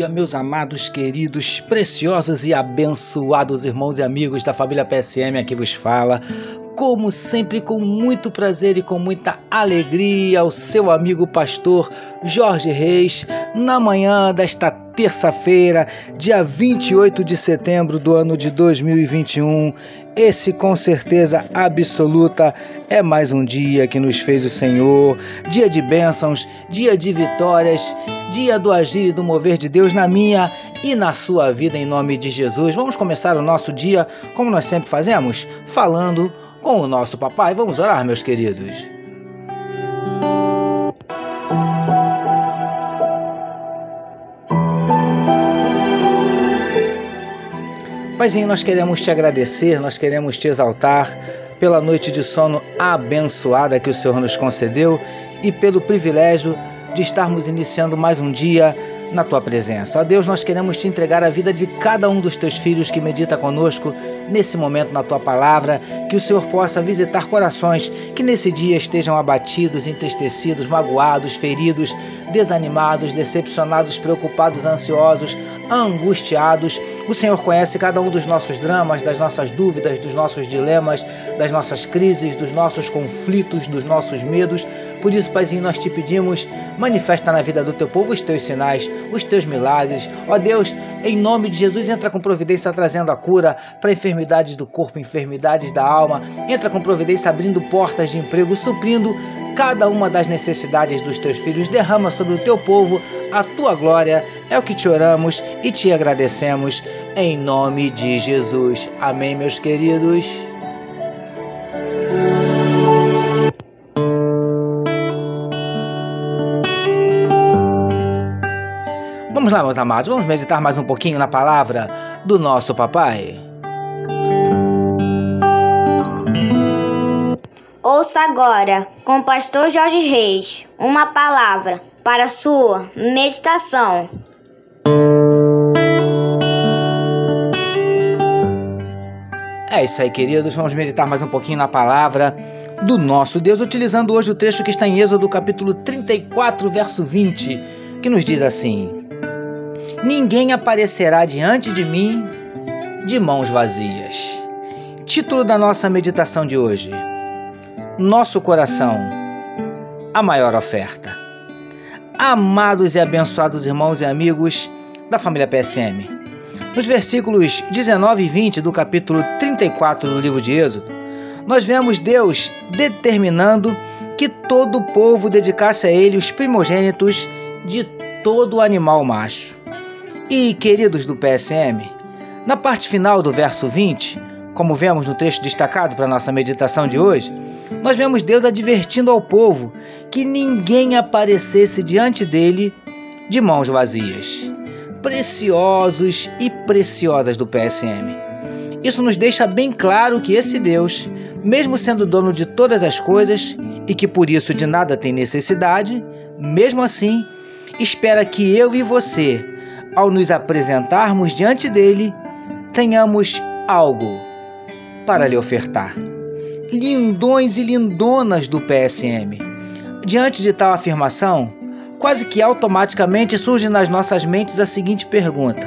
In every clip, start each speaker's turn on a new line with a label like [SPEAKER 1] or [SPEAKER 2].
[SPEAKER 1] dia, meus amados, queridos, preciosos e abençoados irmãos e amigos da família PSM aqui vos fala. Como sempre, com muito prazer e com muita alegria, o seu amigo pastor Jorge Reis, na manhã desta terça-feira, dia 28 de setembro do ano de 2021. Esse com certeza absoluta é mais um dia que nos fez o Senhor, dia de bênçãos, dia de vitórias, dia do agir e do mover de Deus na minha e na sua vida em nome de Jesus. Vamos começar o nosso dia como nós sempre fazemos, falando com o nosso papai. Vamos orar, meus queridos. Paizinho, nós queremos te agradecer, nós queremos te exaltar pela noite de sono abençoada que o Senhor nos concedeu e pelo privilégio de estarmos iniciando mais um dia na tua presença. Ó Deus, nós queremos te entregar a vida de cada um dos teus filhos que medita conosco nesse momento na tua palavra, que o Senhor possa visitar corações que nesse dia estejam abatidos, entristecidos, magoados, feridos, desanimados, decepcionados, preocupados, ansiosos, angustiados. O Senhor conhece cada um dos nossos dramas, das nossas dúvidas, dos nossos dilemas, das nossas crises, dos nossos conflitos, dos nossos medos. Por isso, Paizinho, nós te pedimos, manifesta na vida do teu povo os teus sinais, os teus milagres. Ó Deus, em nome de Jesus, entra com providência trazendo a cura para enfermidades do corpo, enfermidades da alma. Entra com providência abrindo portas de emprego, suprindo cada uma das necessidades dos teus filhos. Derrama sobre o teu povo a tua glória. É o que te oramos e te agradecemos em nome de Jesus. Amém, meus queridos. Vamos lá, meus amados, vamos meditar mais um pouquinho na palavra do nosso papai.
[SPEAKER 2] Ouça agora, com o pastor Jorge Reis, uma palavra para sua meditação.
[SPEAKER 1] É isso aí, queridos. Vamos meditar mais um pouquinho na palavra do nosso Deus, utilizando hoje o trecho que está em Êxodo, capítulo 34, verso 20, que nos diz assim: Ninguém aparecerá diante de mim de mãos vazias. Título da nossa meditação de hoje nosso coração a maior oferta. Amados e abençoados irmãos e amigos da família PSM, nos versículos 19 e 20 do capítulo 34 do livro de Êxodo, nós vemos Deus determinando que todo o povo dedicasse a ele os primogênitos de todo animal macho. E, queridos do PSM, na parte final do verso 20, como vemos no trecho destacado para nossa meditação de hoje, nós vemos Deus advertindo ao povo que ninguém aparecesse diante dele de mãos vazias. Preciosos e preciosas do PSM. Isso nos deixa bem claro que esse Deus, mesmo sendo dono de todas as coisas e que por isso de nada tem necessidade, mesmo assim, espera que eu e você, ao nos apresentarmos diante dele, tenhamos algo para lhe ofertar lindões e lindonas do PSM. Diante de tal afirmação, quase que automaticamente surge nas nossas mentes a seguinte pergunta: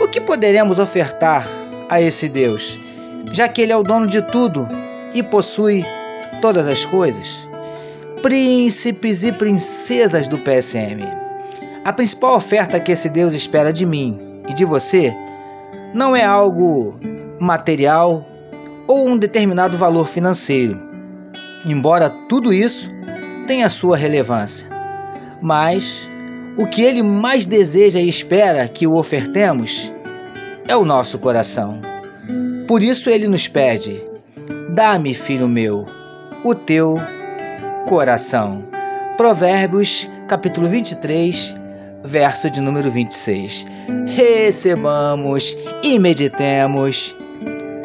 [SPEAKER 1] O que poderemos ofertar a esse Deus, já que Ele é o dono de tudo e possui todas as coisas? Príncipes e princesas do PSM. A principal oferta que esse Deus espera de mim e de você não é algo material ou um determinado valor financeiro. Embora tudo isso tenha sua relevância, mas o que ele mais deseja e espera que o ofertemos é o nosso coração. Por isso ele nos pede: Dá-me, filho meu, o teu coração. Provérbios, capítulo 23, verso de número 26. Recebamos e meditemos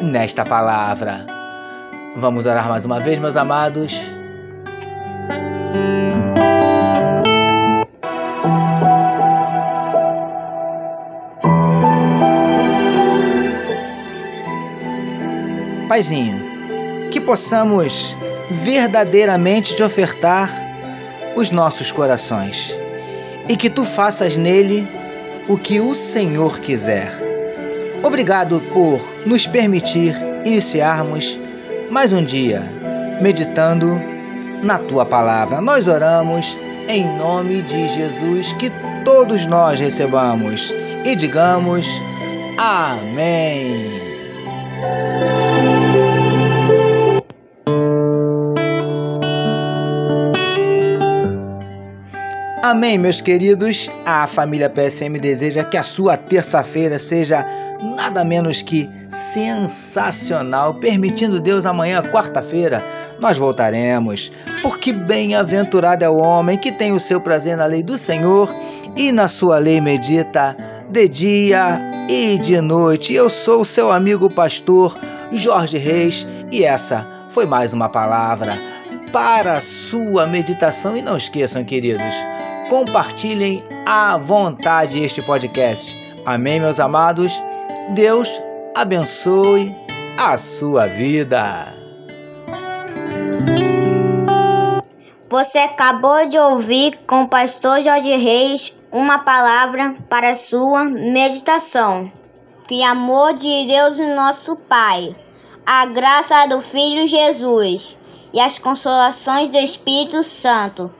[SPEAKER 1] nesta palavra. Vamos orar mais uma vez, meus amados. Paizinho, que possamos verdadeiramente te ofertar os nossos corações e que tu faças nele o que o Senhor quiser. Obrigado por nos permitir iniciarmos mais um dia meditando na tua palavra. Nós oramos em nome de Jesus que todos nós recebamos e digamos amém. Amém, meus queridos. A família PSM deseja que a sua terça-feira seja nada menos que sensacional. Permitindo Deus, amanhã, quarta-feira, nós voltaremos. Porque bem-aventurado é o homem que tem o seu prazer na lei do Senhor e na sua lei medita de dia e de noite. Eu sou o seu amigo pastor Jorge Reis e essa foi mais uma palavra para a sua meditação. E não esqueçam, queridos compartilhem à vontade este podcast. Amém, meus amados? Deus abençoe a sua vida.
[SPEAKER 2] Você acabou de ouvir com o pastor Jorge Reis uma palavra para sua meditação. Que amor de Deus, nosso Pai, a graça do Filho Jesus e as consolações do Espírito Santo